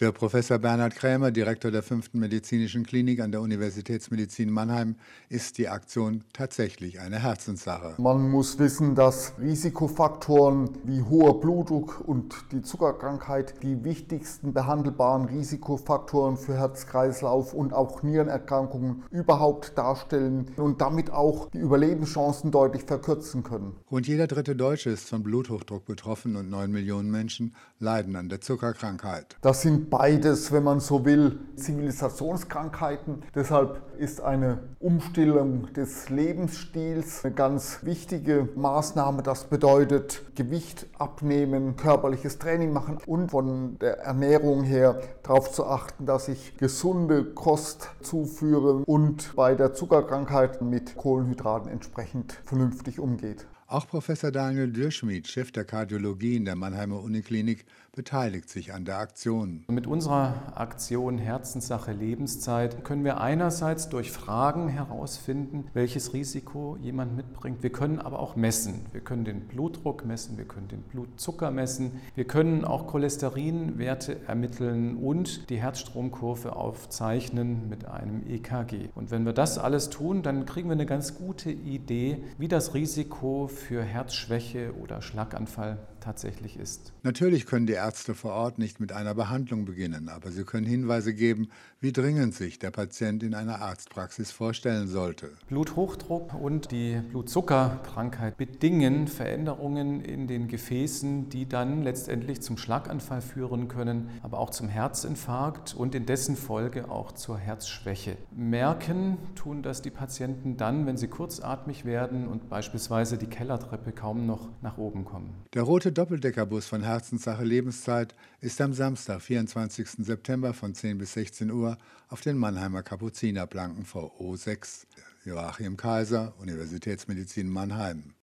Für Professor Bernhard Krämer, Direktor der fünften medizinischen Klinik an der Universitätsmedizin Mannheim, ist die Aktion tatsächlich eine Herzenssache. Man muss wissen, dass Risikofaktoren wie hoher Blutdruck und die Zuckerkrankheit die wichtigsten behandelbaren Risikofaktoren für Herz-Kreislauf und auch Nierenerkrankungen überhaupt darstellen und damit auch die Überlebenschancen deutlich verkürzen können. Rund jeder dritte Deutsche ist von Bluthochdruck betroffen und neun Millionen Menschen leiden an der Zuckerkrankheit. Das sind beides, wenn man so will, Zivilisationskrankheiten. Deshalb ist eine Umstellung des Lebensstils eine ganz wichtige Maßnahme. Das bedeutet Gewicht abnehmen, körperliches Training machen und von der Ernährung her darauf zu achten, dass ich gesunde Kost zuführe und bei der Zuckerkrankheit mit Kohlenhydraten entsprechend vernünftig umgeht. Auch Professor Daniel Dürschmied, Chef der Kardiologie in der Mannheimer Uniklinik, beteiligt sich an der Aktion. Mit unserer Aktion Herzenssache Lebenszeit können wir einerseits durch Fragen herausfinden, welches Risiko jemand mitbringt. Wir können aber auch messen. Wir können den Blutdruck messen, wir können den Blutzucker messen, wir können auch Cholesterinwerte ermitteln und die Herzstromkurve aufzeichnen mit einem EKG. Und wenn wir das alles tun, dann kriegen wir eine ganz gute Idee, wie das Risiko für Herzschwäche oder Schlaganfall tatsächlich ist. Natürlich können die Ärzte vor Ort nicht mit einer Behandlung beginnen, aber sie können Hinweise geben, wie dringend sich der Patient in einer Arztpraxis vorstellen sollte. Bluthochdruck und die Blutzuckerkrankheit bedingen Veränderungen in den Gefäßen, die dann letztendlich zum Schlaganfall führen können, aber auch zum Herzinfarkt und in dessen Folge auch zur Herzschwäche. Merken tun das die Patienten dann, wenn sie kurzatmig werden und beispielsweise die Kellertreppe kaum noch nach oben kommen. Der rote Doppeldeckerbus von Herzenssache Lebenszeit ist am Samstag, 24. September von 10 bis 16 Uhr auf den Mannheimer Kapuzinerplanken VO6. Joachim Kaiser, Universitätsmedizin Mannheim.